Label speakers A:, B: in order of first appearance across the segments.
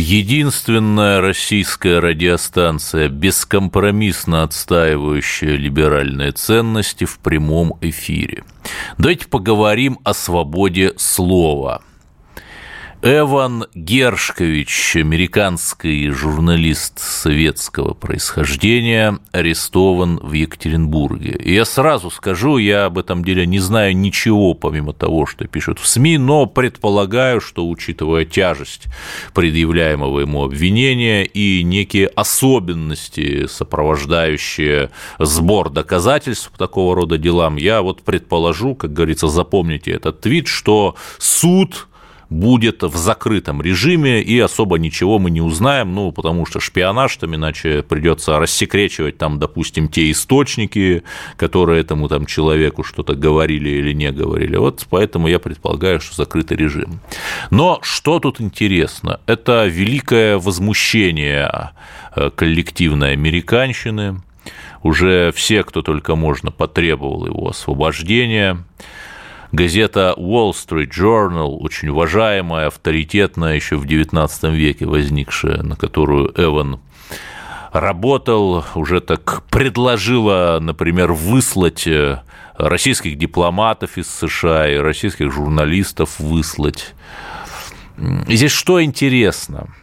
A: Единственная российская радиостанция, бескомпромиссно отстаивающая либеральные ценности в прямом эфире. Давайте поговорим о свободе слова – Эван Гершкович, американский журналист советского происхождения, арестован в Екатеринбурге. И я сразу скажу, я об этом деле не знаю ничего, помимо того, что пишут в СМИ, но предполагаю, что, учитывая тяжесть предъявляемого ему обвинения и некие особенности, сопровождающие сбор доказательств по такого рода делам, я вот предположу, как говорится, запомните этот твит, что суд будет в закрытом режиме, и особо ничего мы не узнаем, ну, потому что шпионаж, там, иначе придется рассекречивать там, допустим, те источники, которые этому там человеку что-то говорили или не говорили. Вот поэтому я предполагаю, что закрытый режим. Но что тут интересно? Это великое возмущение э, коллективной американщины, уже все, кто только можно, потребовал его освобождения газета Wall Street Journal, очень уважаемая, авторитетная, еще в XIX веке возникшая, на которую Эван работал, уже так предложила, например, выслать э, российских дипломатов из США и российских журналистов выслать. И здесь что интересно –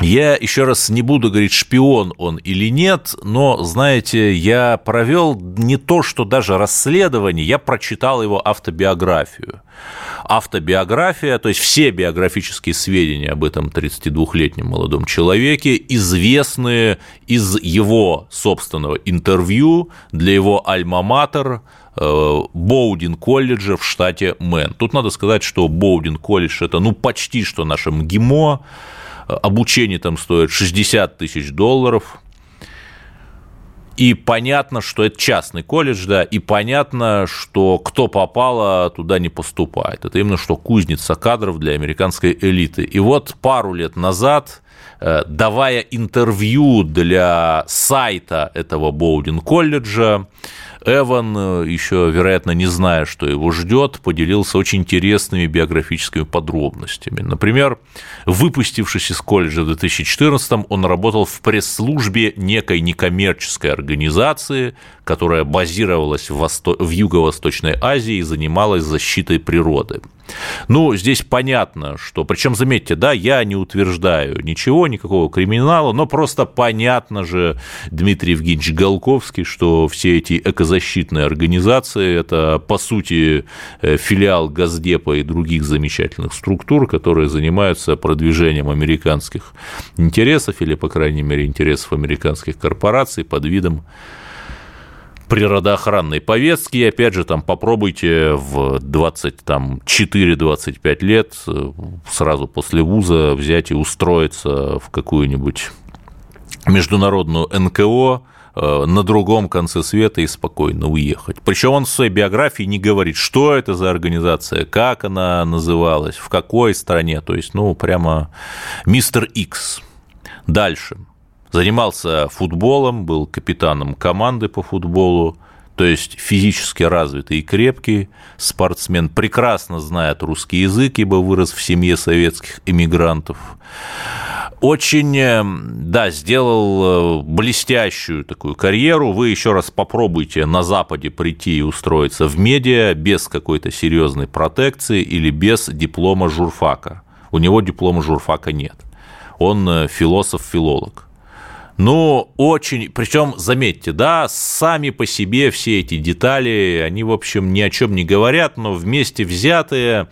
A: я еще раз не буду говорить, шпион он или нет, но, знаете, я провел не то, что даже расследование, я прочитал его автобиографию. Автобиография, то есть все биографические сведения об этом 32-летнем молодом человеке, известные из его собственного интервью для его альма-матер э, Боудин колледжа в штате Мэн. Тут надо сказать, что Боудин колледж – это ну почти что наше МГИМО, обучение там стоит 60 тысяч долларов, и понятно, что это частный колледж, да, и понятно, что кто попало, туда не поступает. Это именно что кузница кадров для американской элиты. И вот пару лет назад, давая интервью для сайта этого Боудин колледжа, Эван, э, еще, вероятно, не зная, что его ждет, поделился очень интересными биографическими подробностями. Например, выпустившись из колледжа в 2014 он работал в пресс-службе некой некоммерческой организации, которая базировалась в, Восто... в Юго-Восточной Азии и занималась защитой природы. Ну, здесь понятно, что, причем, заметьте, да, я не утверждаю ничего, никакого криминала, но просто понятно же, Дмитрий Евгеньевич Голковский, что все эти экозащитные организации – это, по сути, э, филиал Газдепа и других замечательных структур, которые занимаются продвижением американских интересов или, по крайней мере, интересов американских корпораций под видом природоохранной повестки. И опять же, там попробуйте в 24-25 лет э, сразу после вуза взять и устроиться в какую-нибудь международную НКО, э, на другом конце света и спокойно уехать. Причем он в своей биографии не говорит, что это за организация, как она называлась, в какой стране. То есть, ну, прямо мистер Икс. Дальше занимался футболом, был капитаном команды по футболу, то есть физически развитый и крепкий спортсмен, прекрасно знает русский язык, ибо вырос в семье советских иммигрантов. Очень, э, да, сделал э, блестящую такую карьеру. Вы еще раз попробуйте на Западе прийти и устроиться в медиа без какой-то серьезной протекции или без диплома журфака. У него диплома журфака нет. Он э, философ-филолог. Ну, очень, причем, заметьте, да, сами по себе все эти детали, они, в общем, ни о чем не говорят, но вместе взятые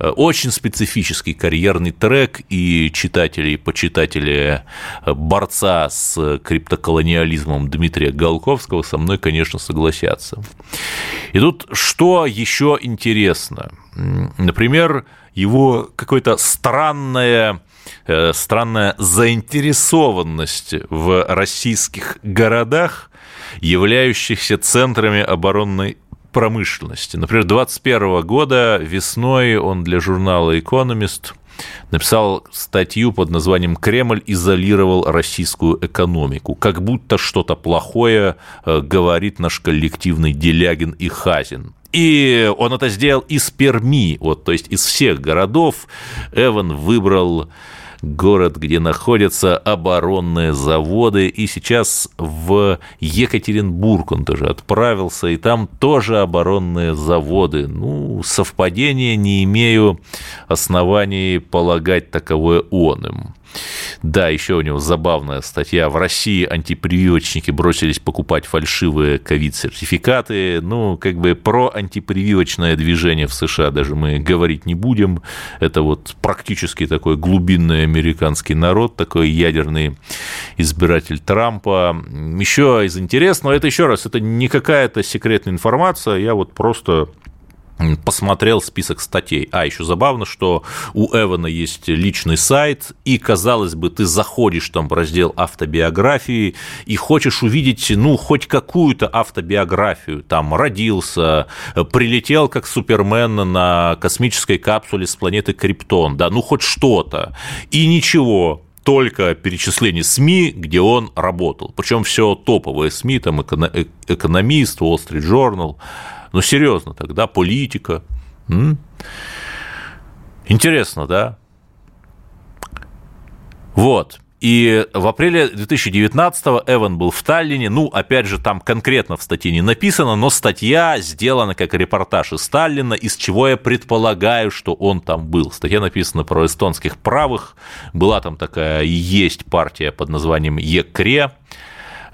A: э, очень специфический карьерный трек, и читатели и почитатели э, борца с криптоколониализмом Дмитрия Голковского со мной, конечно, согласятся. И тут что еще интересно? Например, его какое-то странное странная заинтересованность в российских городах являющихся центрами оборонной промышленности. Например, 2021 года весной он для журнала «Экономист» написал статью под названием «Кремль изолировал российскую экономику». Как будто что-то плохое э, говорит наш коллективный Делягин и Хазин. И он это сделал из Перми, вот, то есть из всех городов. Эван выбрал город, где находятся оборонные заводы, и сейчас в Екатеринбург он тоже отправился, и там тоже оборонные заводы. Ну, совпадение не имею оснований полагать таковое он им. Да, еще у него забавная статья. В России антипрививочники бросились покупать фальшивые ковид-сертификаты. Ну, как бы про антипрививочное движение в США даже мы говорить не будем. Это вот практически такой глубинный американский народ, такой ядерный избиратель Трампа. Еще из интересного, это еще раз, это не какая-то секретная информация, я вот просто посмотрел список статей. А, еще забавно, что у Эвана есть личный сайт, и, казалось бы, ты заходишь там в раздел автобиографии и хочешь увидеть, ну, хоть какую-то автобиографию. Там родился, прилетел как Супермен на космической капсуле с планеты Криптон, да, ну, хоть что-то. И ничего, только перечисление СМИ, где он работал. Причем все топовые СМИ, там э, экономист, Wall Street Journal, ну, серьезно тогда, политика. М? Интересно, да? Вот. И в апреле 2019-го Эван был в Таллине. Ну, опять же, там конкретно в статье не написано, но статья сделана как репортаж из Таллина, из чего я предполагаю, что он там был. Статья написана про эстонских правых. Была там такая есть партия под названием ЕКРЕ.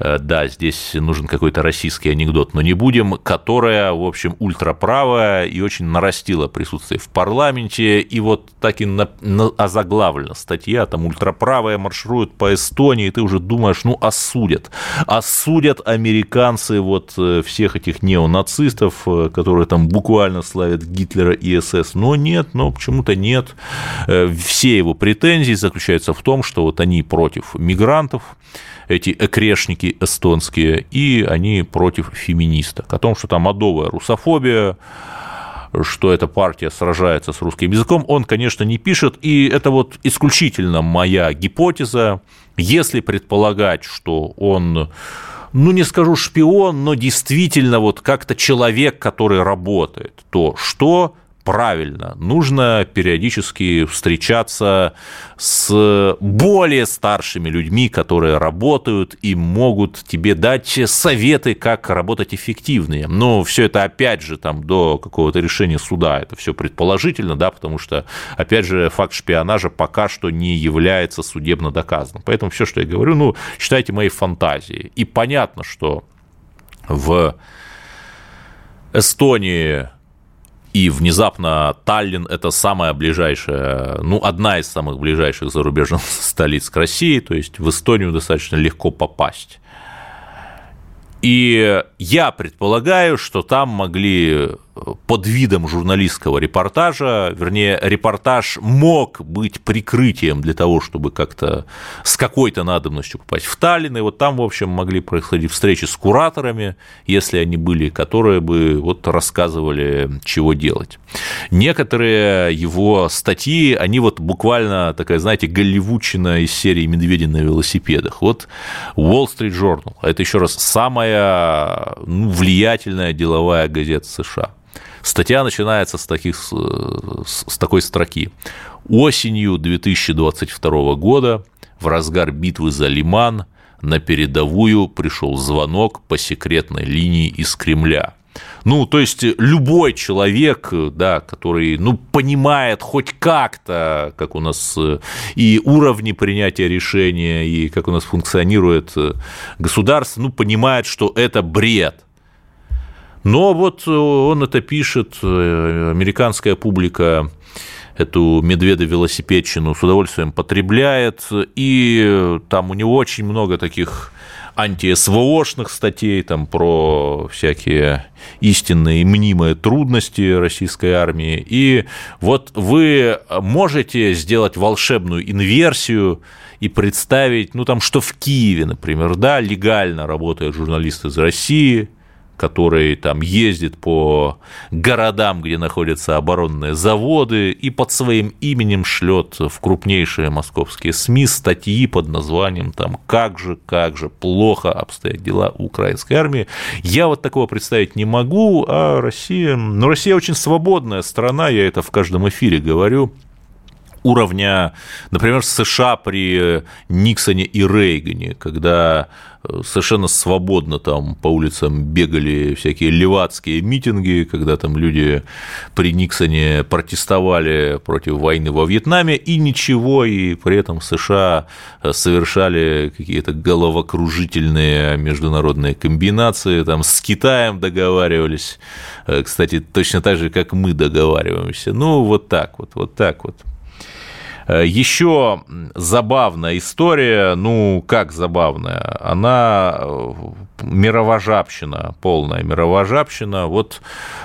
A: Э, да, здесь нужен какой-то российский анекдот, но не будем, которая, в общем, ультраправая и очень нарастила присутствие в парламенте, и вот так и на, на, озаглавлена статья, там ультраправая марширует по Эстонии, и ты уже думаешь, ну, осудят, осудят американцы вот э, всех этих неонацистов, э, которые там буквально славят Гитлера и СС, но нет, но почему-то нет. Все его претензии заключаются в том, что вот они против мигрантов, эти экрешники эстонские, и они против феминисток. О том, что там адовая русофобия, что эта партия сражается с русским языком, он, конечно, не пишет, и это вот исключительно моя гипотеза. Если предполагать, что он ну, не скажу шпион, но действительно вот как-то человек, который работает, то что правильно. Нужно периодически встречаться с более старшими людьми, которые работают и могут тебе дать советы, как работать эффективнее. Но все это, опять же, там, до какого-то решения суда, это все предположительно, да, потому что, опять же, факт шпионажа пока что не является судебно доказанным. Поэтому все, что я говорю, ну, считайте моей фантазией. И понятно, что в Эстонии и внезапно Таллин – это самая ближайшая, ну, одна из самых ближайших зарубежных столиц к России, то есть в Эстонию достаточно легко попасть. И я предполагаю, что там могли под видом журналистского репортажа, вернее, репортаж мог быть прикрытием для того, чтобы как-то с какой-то надобностью попасть в Таллин, и вот там, в общем, могли происходить встречи с кураторами, если они были, которые бы вот рассказывали, чего делать. Некоторые его статьи, они вот буквально такая, знаете, голливудчина из серии «Медведи на велосипедах». Вот Wall Street Journal, это еще раз самая ну, влиятельная деловая газета США. Статья начинается с, таких, с такой строки. Осенью 2022 года, в разгар битвы за Лиман, на передовую пришел звонок по секретной линии из Кремля. Ну, то есть любой человек, да, который, ну, понимает хоть как-то, как у нас и уровни принятия решения, и как у нас функционирует государство, ну, понимает, что это бред – но вот э, он это пишет, э, американская публика эту медведо-велосипедщину с удовольствием потребляет, и там у него очень много таких анти-СВОшных статей, там, про всякие истинные мнимые трудности российской армии. И вот вы можете сделать волшебную инверсию и представить, ну, там, что в Киеве, например, да, легально работают журналисты из России – который там ездит по городам, где находятся оборонные заводы, и под своим именем шлет в крупнейшие московские СМИ статьи под названием там «Как же, как же плохо обстоят дела украинской армии». Я вот такого представить не могу, а Россия... Ну, Россия очень свободная страна, я это в каждом эфире говорю, уровня, например, США при Никсоне и Рейгане, когда э, совершенно свободно там по улицам бегали всякие левацкие митинги, когда там люди при Никсоне протестовали против войны во Вьетнаме, и ничего, и при этом США совершали какие-то головокружительные международные комбинации, там с Китаем договаривались, э, кстати, точно так же, как мы договариваемся. Ну, вот так вот, вот так вот. Э, Еще забавная история, ну, как забавная, она э, мировожабщина, полная мировожабщина. Вот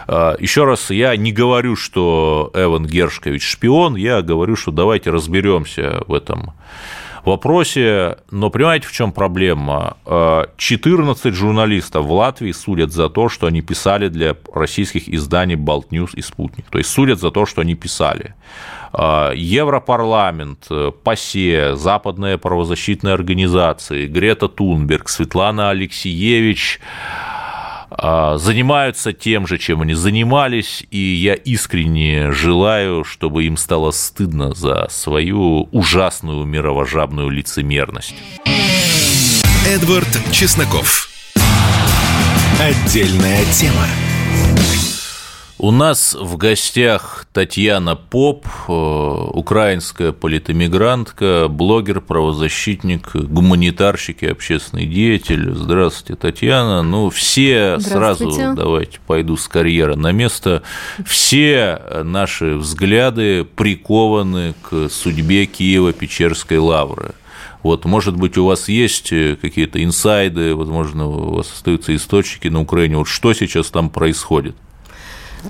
A: э, еще раз, я не говорю, что Эван Гершкович шпион, я говорю, что давайте разберемся в этом вопросе, но понимаете, в чем проблема? 14 журналистов в Латвии судят за то, что они писали для российских изданий Baltnews и Спутник. То есть судят за то, что они писали. А, Европарламент, э, ПАСЕ, западные правозащитные организации, Грета Тунберг, Светлана Алексиевич а, занимаются тем же, чем они занимались, и я искренне желаю, чтобы им стало стыдно за свою ужасную мировожабную лицемерность.
B: Эдвард Чесноков. Отдельная тема.
A: У нас в гостях Татьяна Поп, э, украинская политэмигрантка, блогер, правозащитник, гуманитарщик и общественный деятель. Здравствуйте, Татьяна. Ну, все сразу, давайте пойду с карьеры на место, все наши взгляды прикованы к судьбе Киева-Печерской лавры. Вот, может быть, у вас есть какие-то инсайды, возможно, у вас остаются источники на Украине. Вот что сейчас там происходит?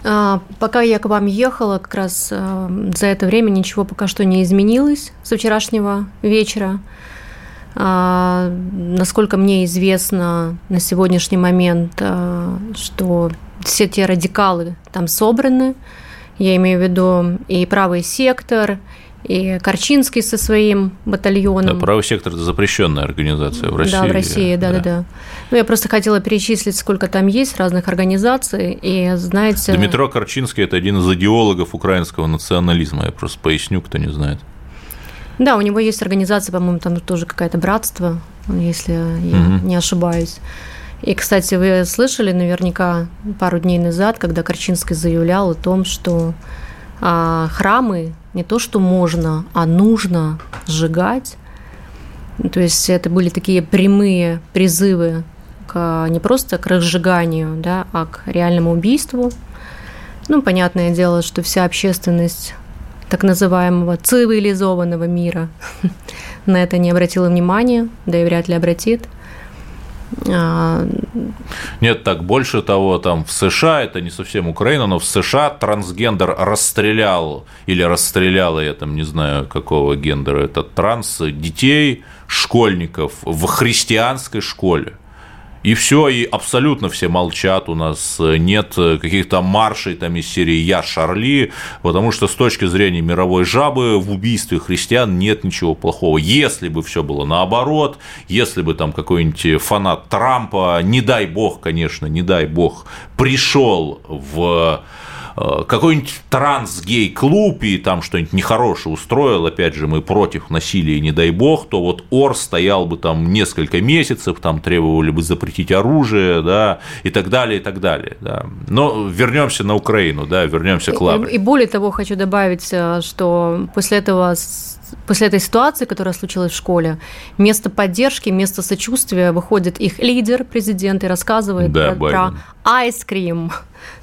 C: А, пока я к вам ехала, как раз э, за это время ничего пока что не изменилось со вчерашнего вечера. А, насколько мне известно на сегодняшний момент, э, что все те радикалы там собраны, я имею в виду и правый сектор, и Корчинский со своим батальоном.
A: Да, правый сектор – это запрещенная организация в России.
C: Да, в России, да, да, да. Ну, я просто хотела перечислить, сколько там есть разных организаций, и знаете…
A: Дмитро Корчинский – это один из идеологов украинского национализма, я просто поясню, кто не знает.
C: Да, у него есть организация, по-моему, там тоже какое-то братство, если я угу. не ошибаюсь. И, кстати, вы слышали наверняка пару дней назад, когда Корчинский заявлял о том, что а, храмы не то, что можно, а нужно сжигать. То есть это были такие прямые призывы к, не просто к разжиганию, да, а к реальному убийству. Ну, понятное дело, что вся общественность так называемого цивилизованного мира на это не обратила внимания, да и вряд ли обратит.
A: А, Нет, так больше того, там в США, это не совсем Украина, но в США трансгендер расстрелял или расстреляла, я там не знаю какого гендера этот транс, детей, школьников в христианской школе и все, и абсолютно все молчат, у нас нет каких-то маршей там из серии «Я Шарли», потому что с точки зрения мировой жабы в убийстве христиан нет ничего плохого. Если бы все было наоборот, если бы там какой-нибудь фанат Трампа, не дай бог, конечно, не дай бог, пришел в Э, какой-нибудь транс-гей-клуб и там что-нибудь нехорошее устроил, опять же, мы против насилия, не дай бог, то вот Ор стоял бы там несколько месяцев, там требовали бы запретить оружие, да, и так далее, и так далее, да. Но вернемся на Украину, да, вернемся к Лавре.
C: И более того, хочу добавить, э, что после этого после этой ситуации, которая случилась в школе, вместо поддержки, вместо сочувствия выходит их лидер, президент, и рассказывает да, про, про айскрим.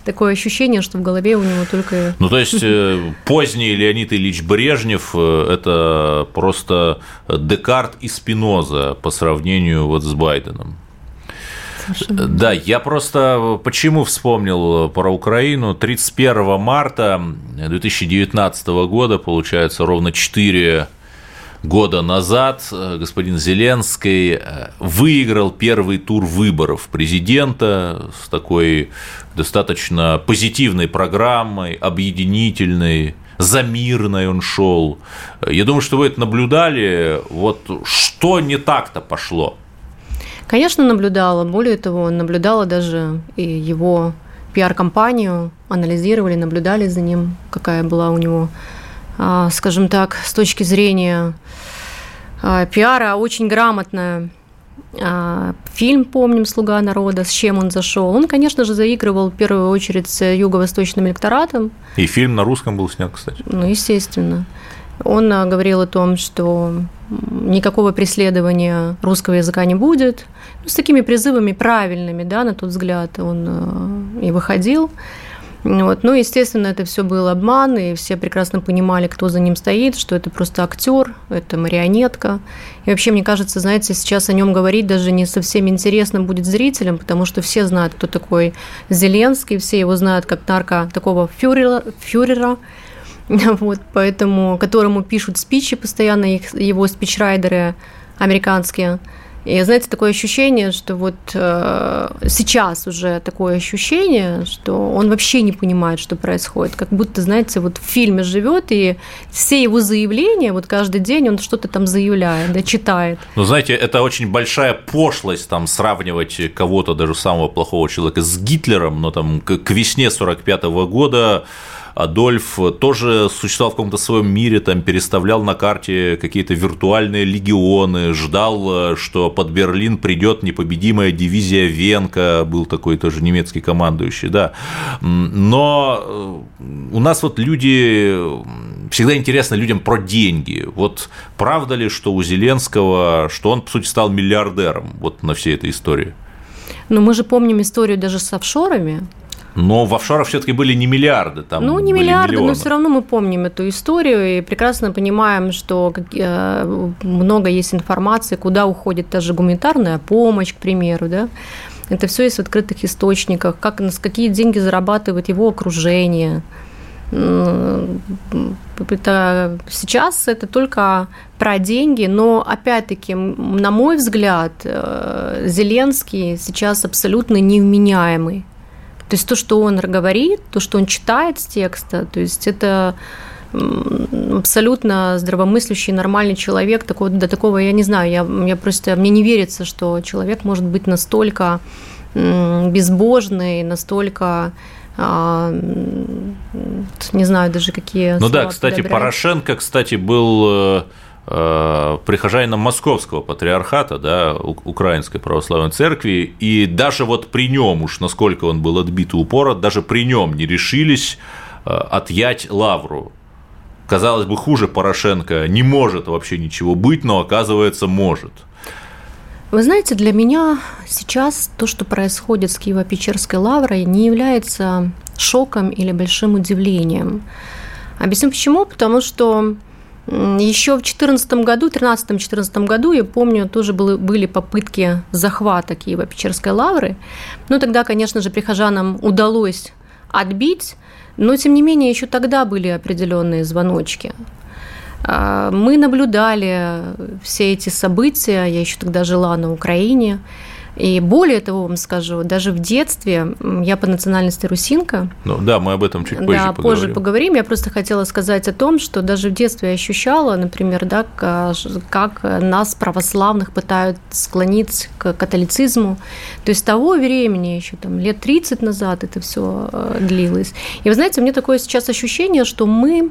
C: Такое ощущение, что в голове у него только...
A: Ну, то есть, э, поздний Леонид Ильич Брежнев э, – это просто Декарт и Спиноза по сравнению вот с Байденом. Совершенно. Да, я просто почему вспомнил про Украину. 31 марта 2019 года, получается, ровно 4 года назад господин Зеленский выиграл первый тур выборов президента с такой достаточно позитивной программой, объединительной, за мирной он шел. Я думаю, что вы это наблюдали. Вот что не так-то пошло?
C: Конечно, наблюдала. Более того, наблюдала даже и его пиар-компанию, анализировали, наблюдали за ним, какая была у него, а, скажем так, с точки зрения а, пиара, очень грамотная. А, фильм, помним, «Слуга народа», с чем он зашел. Он, конечно же, заигрывал в первую очередь с юго-восточным электоратом.
A: И фильм на русском был снят, кстати.
C: Ну, естественно. Он говорил о том, что никакого преследования русского языка не будет. Ну, с такими призывами правильными, да, на тот взгляд он э, и выходил. Вот. Ну, естественно, это все был обман, и все прекрасно понимали, кто за ним стоит, что это просто актер, это марионетка. И вообще, мне кажется, знаете, сейчас о нем говорить даже не совсем интересно будет зрителям, потому что все знают, кто такой Зеленский, все его знают как нарко такого фюрера, фюрера вот, поэтому, которому пишут спичи постоянно, их, его спичрайдеры американские. И знаете, такое ощущение, что вот э, сейчас уже такое ощущение, что он вообще не понимает, что происходит. Как будто, знаете, вот в фильме живет, и все его заявления, вот каждый день он что-то там заявляет, да, читает.
A: Ну, знаете, это очень большая пошлость там сравнивать кого-то, даже самого плохого человека, с Гитлером, но там к, к весне 45 -го года Адольф тоже существовал в каком-то своем мире, там переставлял на карте какие-то виртуальные легионы, ждал, что под Берлин придет непобедимая дивизия Венка, был такой тоже немецкий командующий, да. Но э, у нас вот люди, всегда интересно людям про деньги. Вот правда ли, что у Зеленского, что он, по сути, стал миллиардером вот на всей этой истории?
C: Но мы же помним историю даже с офшорами,
A: но в офшорах все-таки были не миллиарды, там
C: Ну, не миллиарды, миллионы. но все равно мы помним эту историю и прекрасно понимаем, что э, много есть информации, куда уходит даже гуманитарная помощь, к примеру, да. Это все есть в открытых источниках, как, какие деньги зарабатывает его окружение. Это, сейчас это только про деньги, но опять-таки, на мой взгляд, э, Зеленский сейчас абсолютно невменяемый. То есть то, что он говорит, то, что он читает с текста, то есть это абсолютно здравомыслящий, нормальный человек. Такого, до такого я не знаю. Я, я просто, мне не верится, что человек может быть настолько безбожный, настолько а, не знаю даже какие.
A: Ну да, кстати, подобрать. Порошенко, кстати, был э, прихожанином московского патриархата, да, Украинской православной церкви, и даже вот при нем уж насколько он был отбит и упорот, даже при нем не решились э, отъять лавру. Казалось бы, хуже Порошенко не может вообще ничего быть, но оказывается может.
C: Вы знаете, для меня сейчас то, что происходит с Киево-Печерской лаврой, не является шоком или большим удивлением. Объясню почему. Потому что еще в 2014 году, 13-14 году, я помню, тоже были, были попытки захвата Киева-Печерской лавры. Но тогда, конечно же, прихожанам удалось отбить, но, тем не менее, еще тогда были определенные звоночки. А, мы наблюдали все эти события, я еще тогда жила на Украине, и более того, вам скажу, даже в детстве я по национальности русинка.
A: Ну да, мы об этом чуть позже
C: да, поговорим. позже поговорим. Я просто хотела сказать о том, что даже в детстве я ощущала, например, да, как нас, православных, пытают склонить к католицизму. То есть того времени, еще там лет 30 назад это все э, длилось. И вы знаете, у меня такое сейчас ощущение, что мы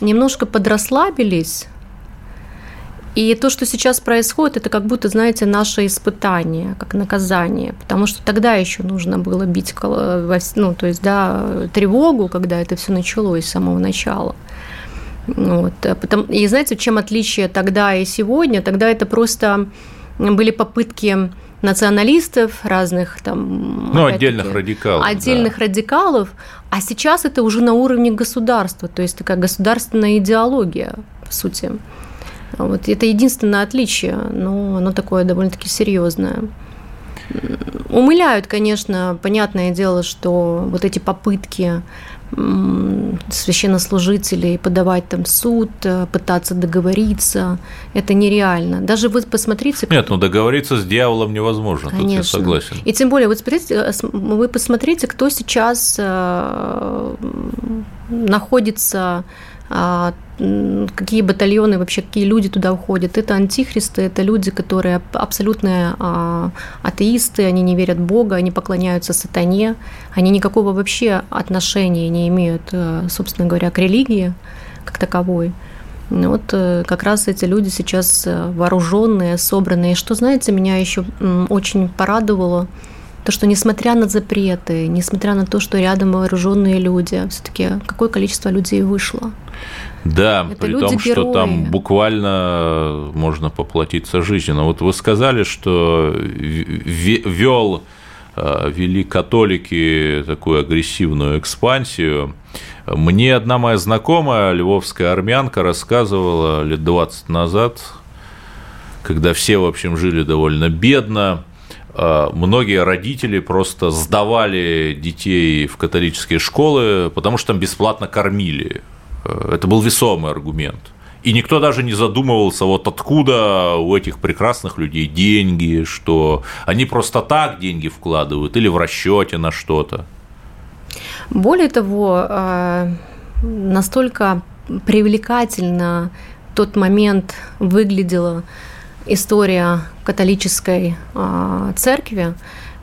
C: немножко подрасслабились и то, что сейчас происходит, это как будто, знаете, наше испытание, как наказание, потому что тогда еще нужно было бить, ну, то есть, да, тревогу, когда это все началось с самого начала. Вот. И знаете, чем отличие тогда и сегодня? Тогда это просто были попытки националистов, разных там...
A: Ну, отдельных радикалов.
C: Отдельных да. радикалов. А сейчас это уже на уровне государства, то есть такая государственная идеология, по сути. Вот это единственное отличие, но оно такое довольно-таки серьезное. Умыляют, конечно, понятное дело, что вот эти попытки священнослужителей подавать там суд, э, пытаться договориться, это нереально. Даже вы посмотрите...
A: Нет, ну договориться с дьяволом невозможно, Конечно. тут я согласен.
C: И тем более, вот смотрите, э, вы посмотрите, кто сейчас э, находится а, какие батальоны, вообще какие люди туда уходят. Это антихристы, это люди, которые абсолютные а, атеисты, они не верят в Бога, они поклоняются сатане, они никакого вообще отношения не имеют, э, собственно говоря, к религии как таковой. Вот э, как раз эти люди сейчас э, вооруженные, собранные. Что, знаете, меня еще очень порадовало, то, что несмотря на запреты, несмотря на то, что рядом вооруженные люди, все-таки какое количество людей вышло.
A: Да, Это при том, что там буквально можно поплатиться жизнью. Но вот вы сказали, что вел э, вели католики такую агрессивную экспансию. Мне одна моя знакомая, львовская армянка, рассказывала лет 20 назад, когда все, в общем, жили довольно бедно, э, многие родители просто сдавали детей в католические школы, потому что там бесплатно кормили. Э, это был весомый аргумент. И никто даже не задумывался, вот откуда у этих прекрасных людей деньги, что они просто так деньги вкладывают или в расчете на что-то.
C: Более того, э, настолько привлекательно тот момент выглядела история католической э, церкви.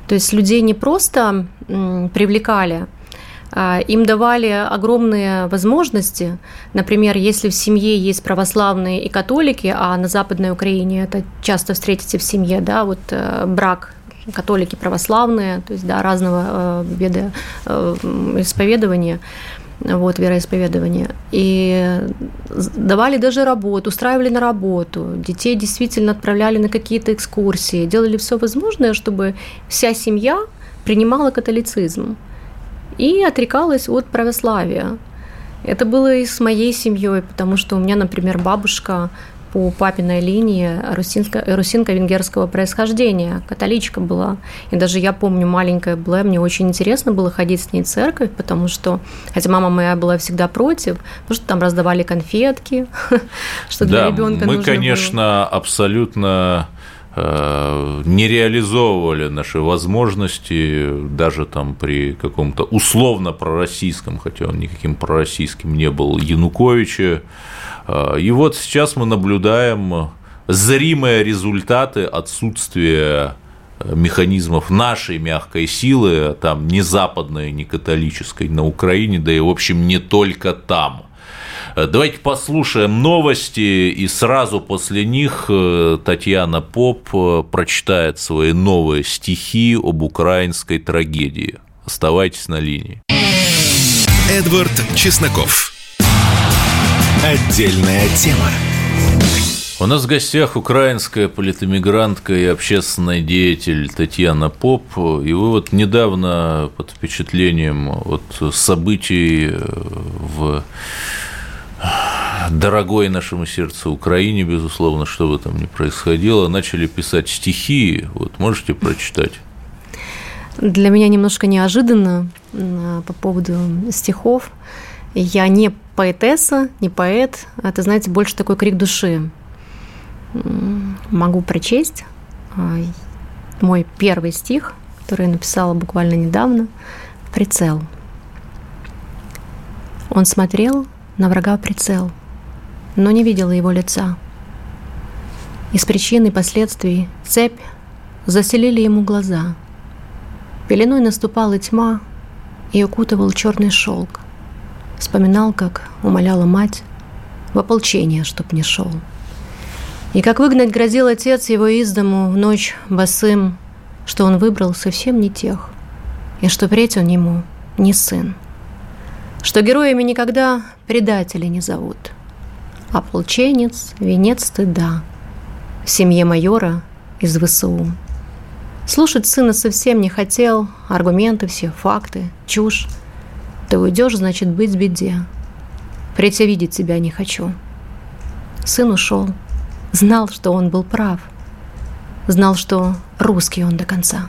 C: То есть людей не просто привлекали а, им давали огромные возможности. Например, если в семье есть православные и католики, а на Западной Украине это часто встретите в семье, да, вот э, брак католики православные, то есть да, разного э, вида э, исповедования, вот, вероисповедования. И давали даже работу, устраивали на работу, детей действительно отправляли на какие-то экскурсии, делали все возможное, чтобы вся семья принимала католицизм и отрекалась от православия. Это было и с моей семьей, потому что у меня, например, бабушка по папиной линии русинка, русинко-венгерского происхождения, католичка была. И даже я помню, маленькая была, мне очень интересно было ходить с ней в церковь, потому что, хотя мама моя была всегда против, потому что там раздавали конфетки, что для
A: да,
C: ребенка
A: мы, конечно, абсолютно Э, не реализовывали наши возможности даже там при каком-то условно пророссийском, хотя он никаким пророссийским не был, Януковиче. Э, и вот сейчас мы наблюдаем зримые результаты отсутствия механизмов нашей мягкой силы, там не западной, не католической на Украине, да и, в общем, не только там – Э, давайте послушаем новости, и сразу после них э, Татьяна Поп э, прочитает свои новые стихи об украинской трагедии. Оставайтесь на линии.
B: Эдвард Чесноков. Отдельная тема.
A: У нас в гостях украинская политэмигрантка и общественный деятель Татьяна Поп. И вы вот недавно под впечатлением вот событий в дорогой нашему сердцу Украине, безусловно, что бы там ни происходило, начали писать стихи. Вот можете прочитать?
C: Для меня немножко неожиданно по поводу стихов. Я не поэтесса, не поэт. Это, знаете, больше такой крик души. Могу прочесть а, мой первый стих, который я написала буквально недавно. «Прицел». Он смотрел на врага прицел, но не видела его лица. Из причин и последствий цепь заселили ему глаза. Пеленой наступала тьма и укутывал черный шелк. Вспоминал, как умоляла мать в ополчение, чтоб не шел. И как выгнать грозил отец его из дому в ночь босым, что он выбрал совсем не тех, и что впредь он ему не сын что героями никогда предатели не зовут, Ополченец, венец стыда. В семье майора из ВСУ. Слушать сына совсем не хотел. Аргументы все, факты, чушь. Ты уйдешь, значит, быть беде. Впредь видеть тебя не хочу. Сын ушел. Знал, что он был прав. Знал, что русский он до конца.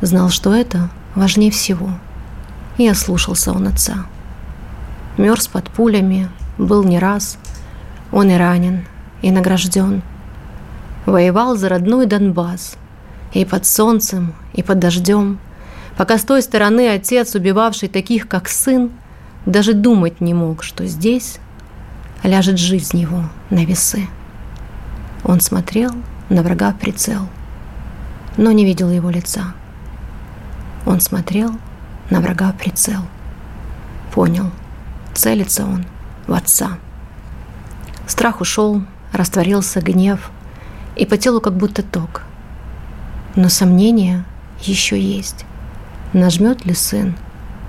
C: Знал, что это важнее всего. И ослушался он отца. Мерз под пулями, был не раз. Он и ранен, и награжден. Воевал за родной Донбасс. И под солнцем, и под дождем – пока с той стороны отец, убивавший таких, как сын, даже думать не мог, что здесь ляжет жизнь его на весы. Он смотрел на врага в прицел, но не видел его лица. Он смотрел на врага в прицел. Понял, целится он в отца. Страх ушел, растворился гнев, и по телу как будто ток. Но сомнения еще есть нажмет ли сын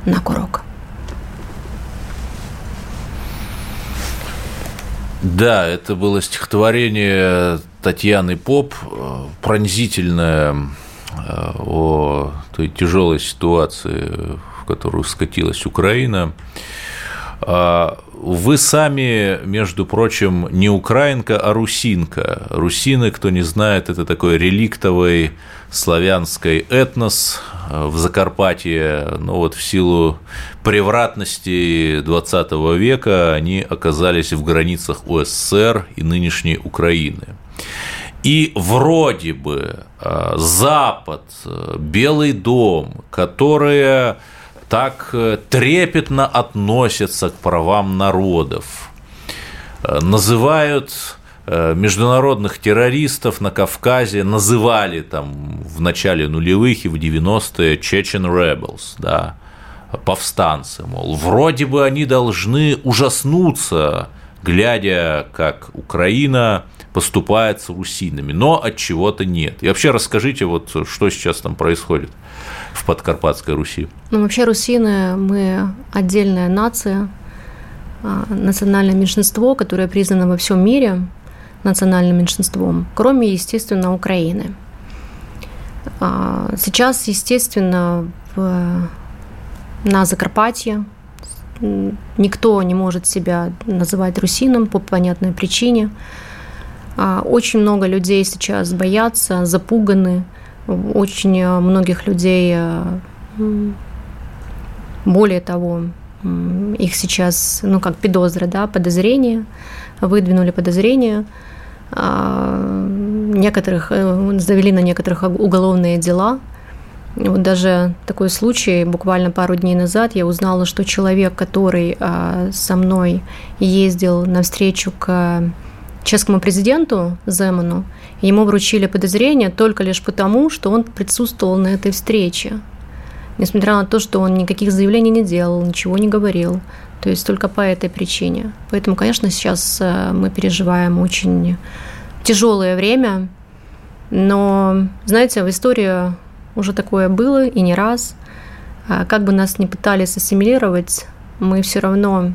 C: на курок.
A: Да, это было стихотворение Татьяны Поп, пронзительное э, о той тяжелой ситуации, в которую скатилась Украина. А, вы сами, между прочим, не украинка, а русинка. Русины, кто не знает, это такой реликтовый славянский этнос э, в Закарпатье, но вот в силу превратности 20 века они оказались в границах УССР и нынешней Украины. И вроде бы э, Запад, Белый дом, которые так трепетно относятся к правам народов, называют Э, международных террористов на Кавказе называли там в начале нулевых и в 90-е Chechen Rebels, да, повстанцы, мол, вроде бы они должны ужаснуться, глядя, как Украина поступает с русинами, но от чего-то нет. И вообще расскажите, вот что сейчас там происходит в Подкарпатской Руси.
C: Ну, вообще русины, мы отдельная нация, а, национальное меньшинство, которое признано во всем мире, национальным меньшинством, кроме, естественно, Украины. А, сейчас, естественно, в, на Закарпатье никто не может себя называть русином по понятной причине. А, очень много людей сейчас боятся, запуганы. Очень многих людей, а, более того, их сейчас, ну как подозры, да, подозрения, выдвинули подозрения – а, некоторых, э, завели на некоторых уголовные дела. Вот даже такой случай, буквально пару дней назад я узнала, что человек, который а, со мной ездил навстречу к чешскому президенту Земану, ему вручили подозрение только лишь потому, что он присутствовал на этой встрече. Несмотря на то, что он никаких заявлений не делал, ничего не говорил. То есть только по этой причине. Поэтому, конечно, сейчас э, мы переживаем очень тяжелое время. Но, знаете, в истории уже такое было и не раз. А как бы нас ни пытались ассимилировать, мы все равно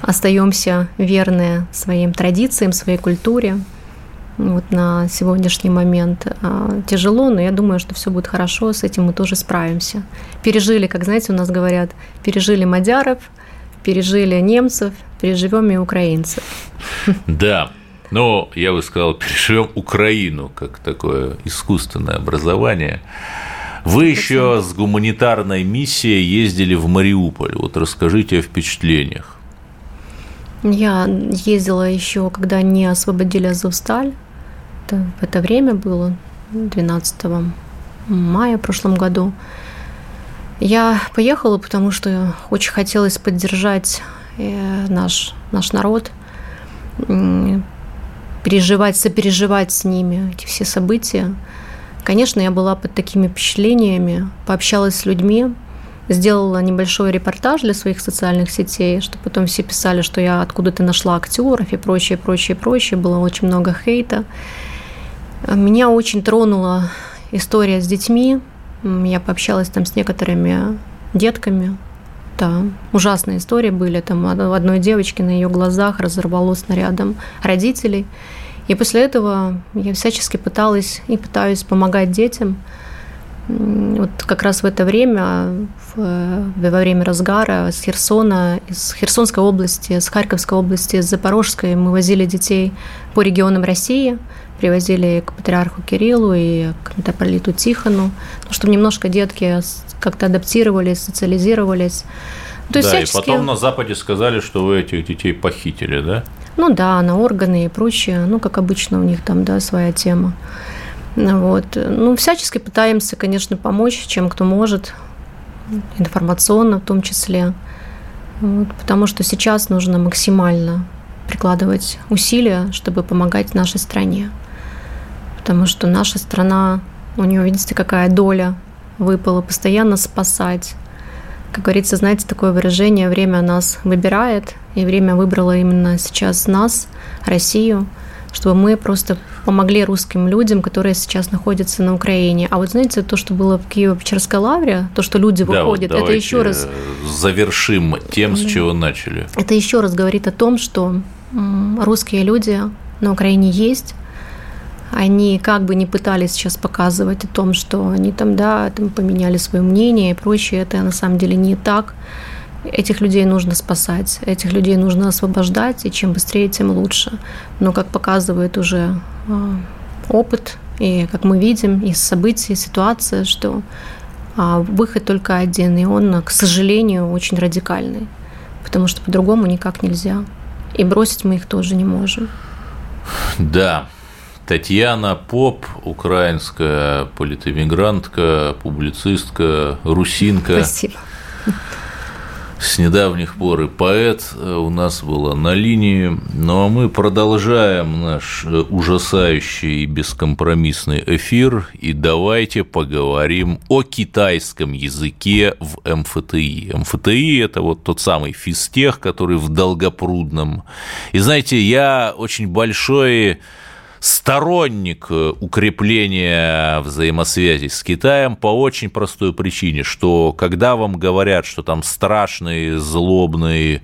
C: остаемся верны своим традициям, своей культуре вот на сегодняшний момент а, тяжело, но я думаю, что все будет хорошо, с этим мы тоже справимся. Пережили, как знаете, у нас говорят, пережили мадяров, пережили немцев, переживем и украинцев.
A: Да, но я бы сказал, переживем Украину как такое искусственное образование. Вы еще с гуманитарной миссией ездили в Мариуполь. Вот расскажите о впечатлениях.
C: Я ездила еще, когда не освободили Азовсталь это, в это время было, 12 мая в прошлом году. Я поехала, потому что очень хотелось поддержать э, наш, наш народ, переживать, сопереживать с ними эти все события. Конечно, я была под такими впечатлениями, пообщалась с людьми, сделала небольшой репортаж для своих социальных сетей, что потом все писали, что я откуда-то нашла актеров и прочее, прочее, прочее. Было очень много хейта. Меня очень тронула история с детьми. Я пообщалась там с некоторыми детками, Да, ужасные истории были. Там одной девочки на ее глазах разорвало снарядом родителей. И после этого я всячески пыталась и пытаюсь помогать детям. Вот как раз в это время, в, во время разгара с Херсона, из Херсонской области, с Харьковской области, с Запорожской мы возили детей по регионам России, привозили к патриарху Кириллу и к митрополиту Тихону, ну, чтобы немножко детки как-то адаптировались, социализировались.
A: То есть да, всячески... и потом на Западе сказали, что вы этих детей похитили, да?
C: Ну да, на органы и прочее. Ну, как обычно, у них там, да, своя тема. Вот. Ну, всячески пытаемся, конечно, помочь, чем кто может, информационно в том числе. Вот, потому что сейчас нужно максимально прикладывать усилия, чтобы помогать нашей стране. Потому что наша страна, у нее, видите, какая доля выпала, постоянно спасать, как говорится, знаете, такое выражение «время нас выбирает», и время выбрало именно сейчас нас, Россию, чтобы мы просто помогли русским людям, которые сейчас находятся на Украине. А вот знаете, то, что было в Киево-Печерской лавре, то, что люди да, выходят, вот это еще раз...
A: завершим тем, с чего начали.
C: Это еще раз говорит о том, что русские люди на Украине есть, они как бы не пытались сейчас показывать о том, что они там, да, там поменяли свое мнение и прочее, это на самом деле не так. Этих людей нужно спасать, этих людей нужно освобождать, и чем быстрее, тем лучше. Но, как показывает уже а, опыт, и как мы видим из событий, ситуация, что а, выход только один, и он, к сожалению, очень радикальный, потому что по-другому никак нельзя. И бросить мы их тоже не можем.
A: Да, Татьяна Поп, украинская политэмигрантка, публицистка, русинка.
C: Спасибо.
A: С недавних пор и поэт у нас была на линии. Ну а мы продолжаем наш ужасающий и бескомпромиссный эфир. И давайте поговорим о китайском языке в МФТИ. МФТИ – это вот тот самый физтех, который в Долгопрудном. И знаете, я очень большой сторонник э, укрепления взаимосвязи с Китаем по очень простой причине, что когда вам говорят, что там страшный, злобный,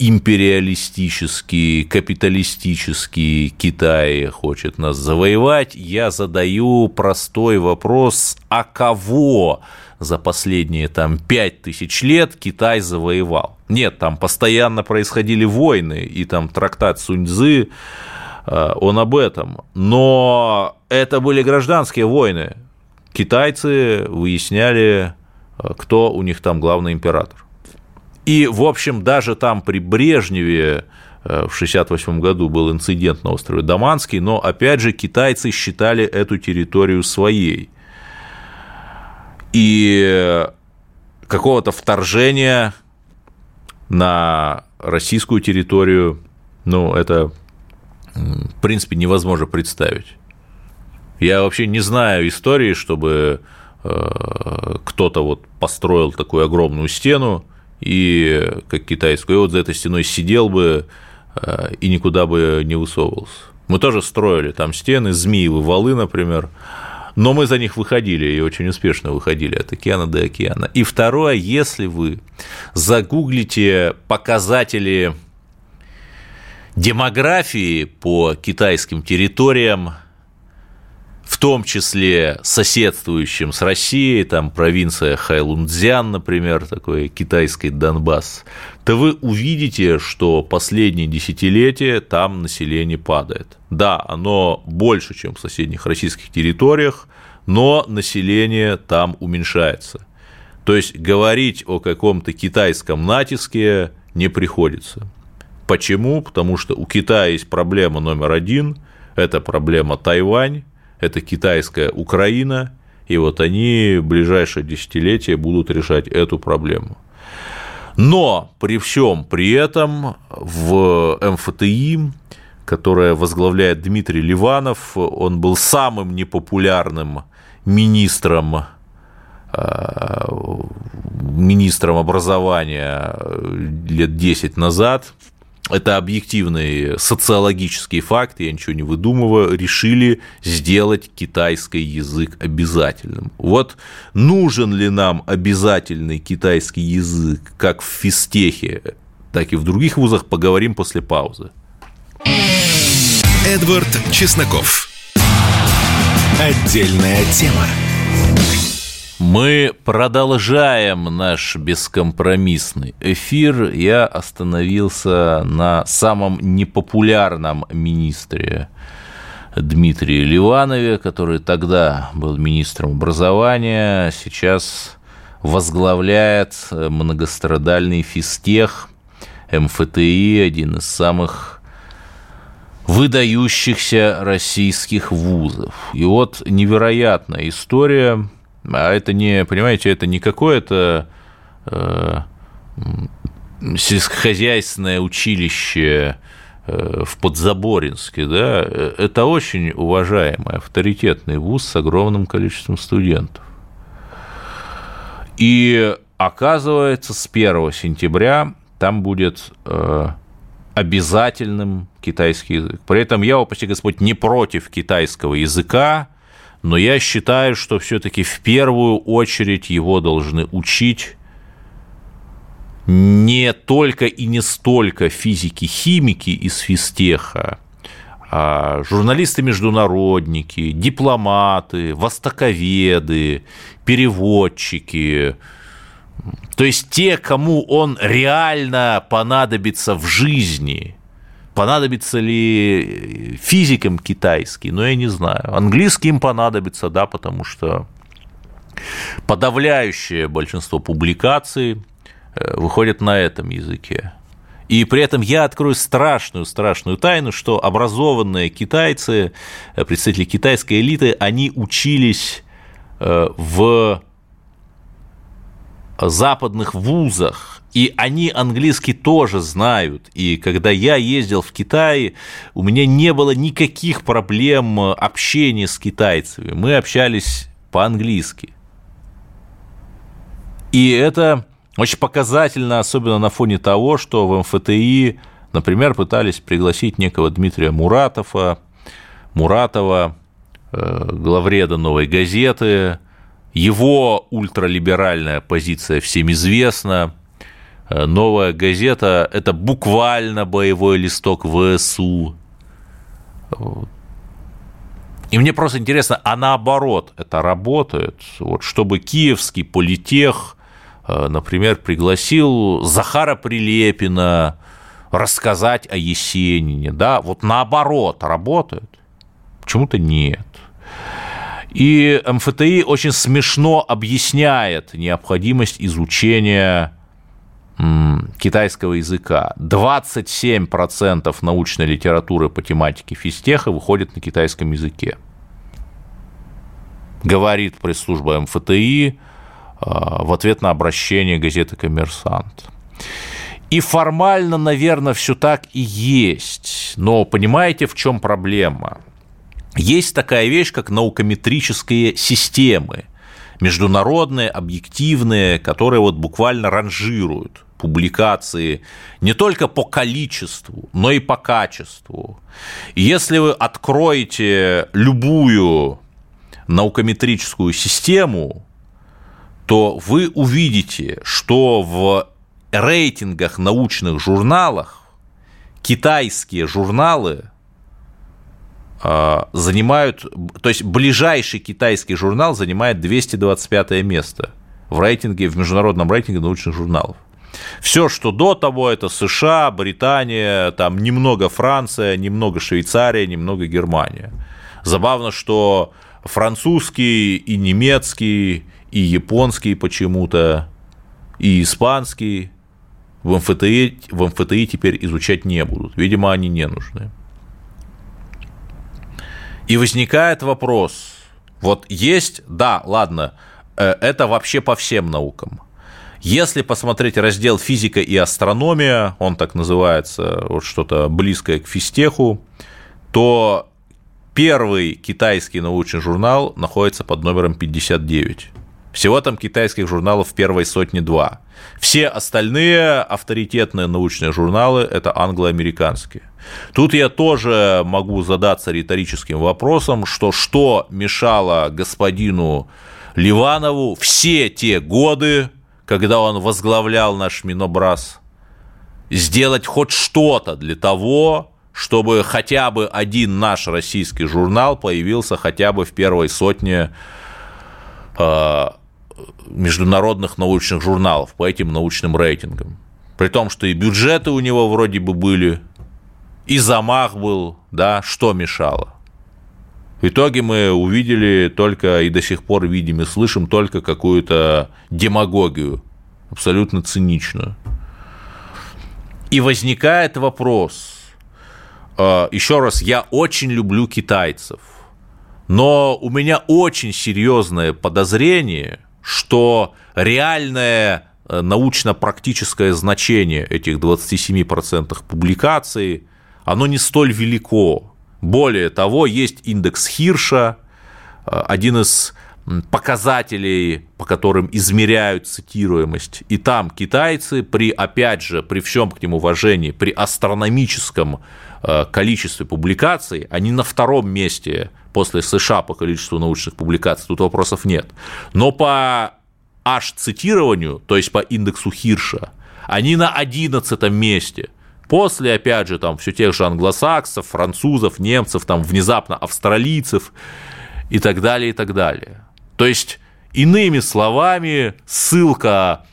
A: империалистический, капиталистический Китай хочет нас завоевать, я задаю простой вопрос, а кого за последние там пять тысяч лет Китай завоевал? Нет, там постоянно происходили войны, и там трактат Суньцзы он об этом. Но это были гражданские войны. Китайцы выясняли, э, кто у них там главный император. И, в общем, даже там при Брежневе э, в 1968 году был инцидент на острове Даманский, но, опять же, китайцы считали эту территорию своей. И какого-то вторжения на российскую территорию, ну, это в принципе, невозможно представить. Я вообще не знаю истории, чтобы э, кто-то вот построил такую огромную стену, и как китайскую, и вот за этой стеной сидел бы э, и никуда бы не высовывался. Мы тоже строили там стены, Змеевы валы, например, но мы за них выходили и очень успешно выходили от океана до океана. И второе, если вы загуглите показатели демографии по китайским территориям, в том числе соседствующим с Россией, там провинция Хайлунцзян, например, такой китайский Донбасс, то вы увидите, что последние десятилетия там население падает. Да, оно больше, чем в соседних российских территориях, но население там уменьшается. То есть говорить о каком-то китайском натиске не приходится. Почему? Потому что у Китая есть проблема номер один, это проблема Тайвань, это китайская Украина, и вот они в ближайшее десятилетие будут решать эту проблему. Но при всем при этом в МФТИ, которое возглавляет Дмитрий Ливанов, он был самым непопулярным министром э, министром образования лет 10 назад, это объективный социологический факт, я ничего не выдумываю, решили сделать китайский язык обязательным. Вот нужен ли нам обязательный китайский язык, как в физтехе, так и в других вузах, поговорим после паузы.
B: Эдвард Чесноков. Отдельная тема.
A: Мы продолжаем наш бескомпромиссный эфир. Я остановился на самом непопулярном министре Дмитрии Ливанове, который тогда был министром образования, сейчас возглавляет многострадальный физтех МФТИ, один из самых выдающихся российских вузов. И вот невероятная история – а это не, понимаете, это не какое-то э, сельскохозяйственное училище э, в Подзаборинске, да, это очень уважаемый, авторитетный вуз с огромным количеством студентов. И оказывается, с 1 сентября там будет э, обязательным китайский язык. При этом я, упаси Господь, не против китайского языка, но я считаю, что все-таки в первую очередь его должны учить не только и не столько физики-химики из физтеха, а журналисты-международники, дипломаты, востоковеды, переводчики, то есть те, кому он реально понадобится в жизни – Понадобится ли физикам китайский, ну, я не знаю. Английский им понадобится, да, потому что подавляющее большинство публикаций э, выходит на этом языке. И при этом я открою страшную, страшную тайну, что образованные китайцы, э, представители китайской элиты, они учились э, в западных вузах, и они английский тоже знают. И когда я ездил в Китай, у меня не было никаких проблем общения с китайцами. Мы общались по-английски. И это очень показательно, особенно на фоне того, что в МФТИ, например, пытались пригласить некого Дмитрия Муратова, Муратова, э, главреда «Новой газеты», его ультралиберальная позиция всем известна. Э, новая газета – это буквально боевой листок ВСУ. И мне просто интересно, а наоборот это работает? Вот чтобы киевский политех, э, например, пригласил Захара Прилепина рассказать о Есенине, да, вот наоборот работает? Почему-то нет. И МФТИ очень смешно объясняет необходимость изучения китайского языка. 27% научной литературы по тематике физтеха выходит на китайском языке. Говорит пресс-служба МФТИ а, в ответ на обращение газеты «Коммерсант». И формально, наверное, все так и есть. Но понимаете, в чем проблема? Есть такая вещь, как наукометрические системы, международные, объективные, которые вот буквально ранжируют публикации не только по количеству, но и по качеству. Если вы откроете любую наукометрическую систему, то вы увидите, что в рейтингах научных журналах китайские журналы а, занимают, то есть ближайший китайский журнал занимает 225 место в рейтинге, в международном рейтинге научных журналов. Все, что до того, это США, Британия, там немного Франция, немного Швейцария, немного Германия. Забавно, что французский и немецкий, и японский почему-то, и испанский в МФТИ, в МФТИ теперь изучать не будут. Видимо, они не нужны. И возникает вопрос, вот есть, да, ладно, э, это вообще по всем наукам. Если посмотреть раздел физика и астрономия, он так называется, вот что-то близкое к физтеху, то первый китайский научный журнал находится под номером 59. Всего там китайских журналов в первой сотни два. Все остальные авторитетные научные журналы – это англо-американские. Тут я тоже могу задаться риторическим вопросом, что что мешало господину Ливанову все те годы, когда он возглавлял наш Минобраз, сделать хоть что-то для того, чтобы хотя бы один наш российский журнал появился хотя бы в первой сотне э, международных научных журналов по этим научным рейтингам. При том, что и бюджеты у него вроде бы были, и замах был, да, что мешало. В итоге мы увидели только и до сих пор видим и слышим только какую-то демагогию, абсолютно циничную. И возникает вопрос, э, еще раз, я очень люблю китайцев, но у меня очень серьезное подозрение, что реальное э, научно-практическое значение этих 27% публикаций, оно не столь велико. Более того, есть индекс Хирша, э, один из показателей, по которым измеряют цитируемость. И там китайцы при, опять же, при всем к ним уважении, при астрономическом э, количестве публикаций, они на втором месте после США по количеству научных публикаций, тут вопросов нет. Но по аж-цитированию, то есть по индексу Хирша, они на 11 месте. После, опять же, там все тех же англосаксов, французов, немцев, там внезапно австралийцев и так далее, и так далее. То есть, иными словами, ссылка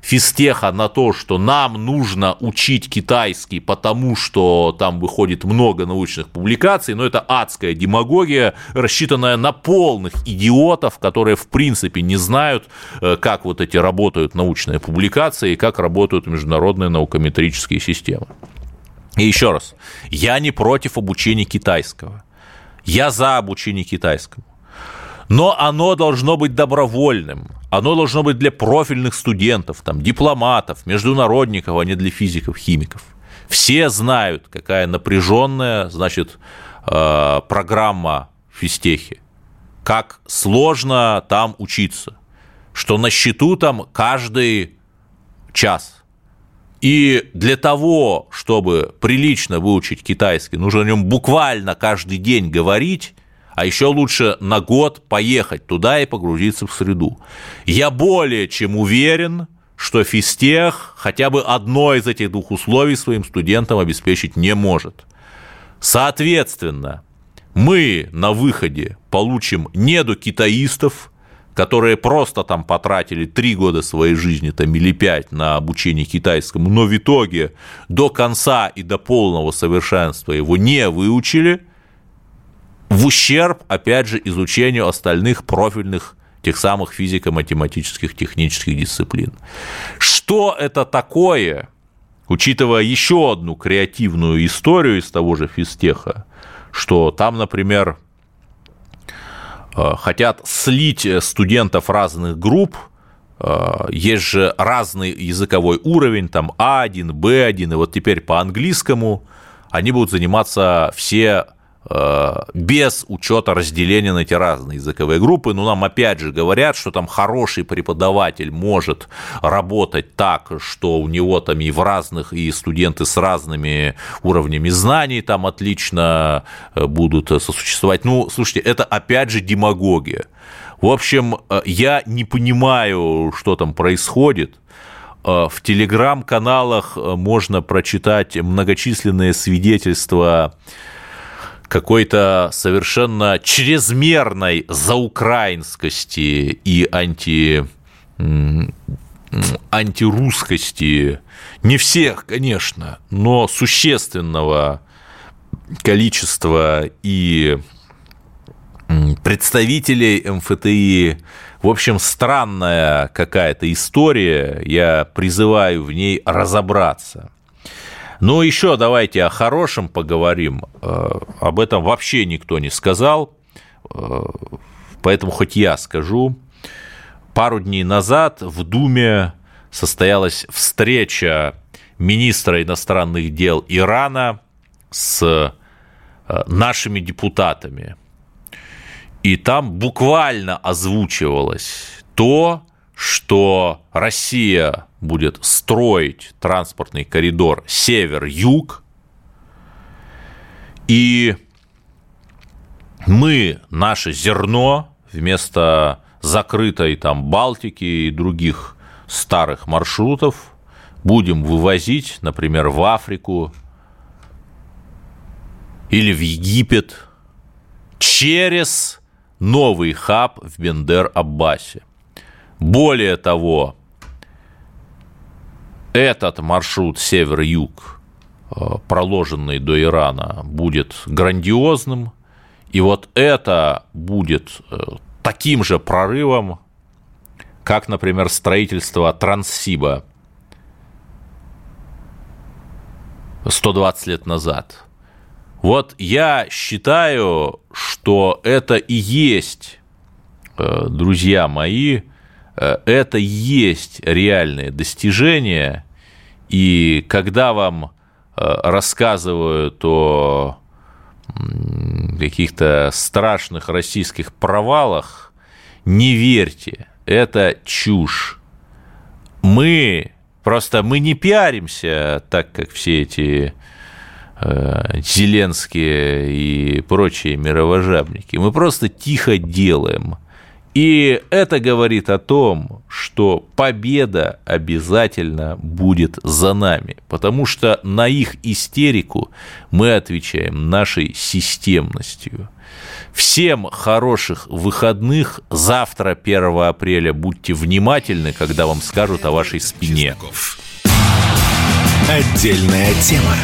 A: физтеха на то, что нам нужно учить китайский, потому что там выходит много научных публикаций, но это адская демагогия, рассчитанная на полных идиотов, которые в принципе не знают, э, как вот эти работают научные публикации и как работают международные наукометрические системы. И еще раз, я не против обучения китайского. Я за обучение китайскому но оно должно быть добровольным, оно должно быть для профильных студентов, там, дипломатов, международников, а не для физиков, химиков. Все знают, какая напряженная, значит, э, программа в физтехе, как сложно там учиться, что на счету там каждый час. И для того, чтобы прилично выучить китайский, нужно о нем буквально каждый день говорить, а еще лучше на год поехать туда и погрузиться в среду. Я более чем уверен, что физтех хотя бы одно из этих двух условий своим студентам обеспечить не может. Соответственно, мы на выходе получим недокитаистов, которые просто там потратили три года своей жизни там, или пять на обучение китайскому, но в итоге до конца и до полного совершенства его не выучили – в ущерб, опять же, изучению остальных профильных тех самых физико-математических технических дисциплин. Что это такое, учитывая еще одну креативную историю из того же физтеха, что там, например, э, хотят слить студентов разных групп, э, есть же разный языковой уровень, там А1, Б1, и вот теперь по английскому они будут заниматься все без учета разделения на эти разные языковые группы. Но нам опять же говорят, что там хороший преподаватель может работать так, что у него там и в разных, и студенты с разными уровнями знаний там отлично э, будут сосуществовать. Ну, слушайте, это опять же демагогия. В общем, э, я не понимаю, что там происходит. В телеграм-каналах можно прочитать многочисленные свидетельства какой-то совершенно чрезмерной заукраинскости и анти антирусскости, не всех, конечно, но существенного количества и представителей МФТИ. В общем, странная какая-то история, я призываю в ней разобраться. Ну, еще давайте о хорошем поговорим. Э, об этом вообще никто не сказал, э, поэтому хоть я скажу. Пару дней назад в Думе состоялась встреча министра иностранных дел Ирана с э, нашими депутатами. И там буквально озвучивалось то, что Россия будет строить транспортный коридор север-юг, и мы наше зерно вместо закрытой там Балтики и других старых маршрутов будем вывозить, например, в Африку или в Египет через новый хаб в Бендер-Аббасе. Более того, этот маршрут север-юг, э, проложенный до Ирана, будет грандиозным, и вот это будет э, таким же прорывом, как, например, строительство Транссиба 120 лет назад. Вот я считаю, что это и есть, э, друзья мои, это и есть реальные достижения. И когда вам рассказывают о каких-то страшных российских провалах, не верьте, это чушь. Мы просто мы не пиаримся так, как все эти э, Зеленские и прочие мировожабники. Мы просто тихо делаем. И это говорит о том, что победа обязательно будет за нами, потому что на их истерику мы отвечаем нашей системностью. Всем хороших выходных. Завтра, 1 апреля, будьте внимательны, когда вам скажут о вашей спине.
B: Отдельная тема.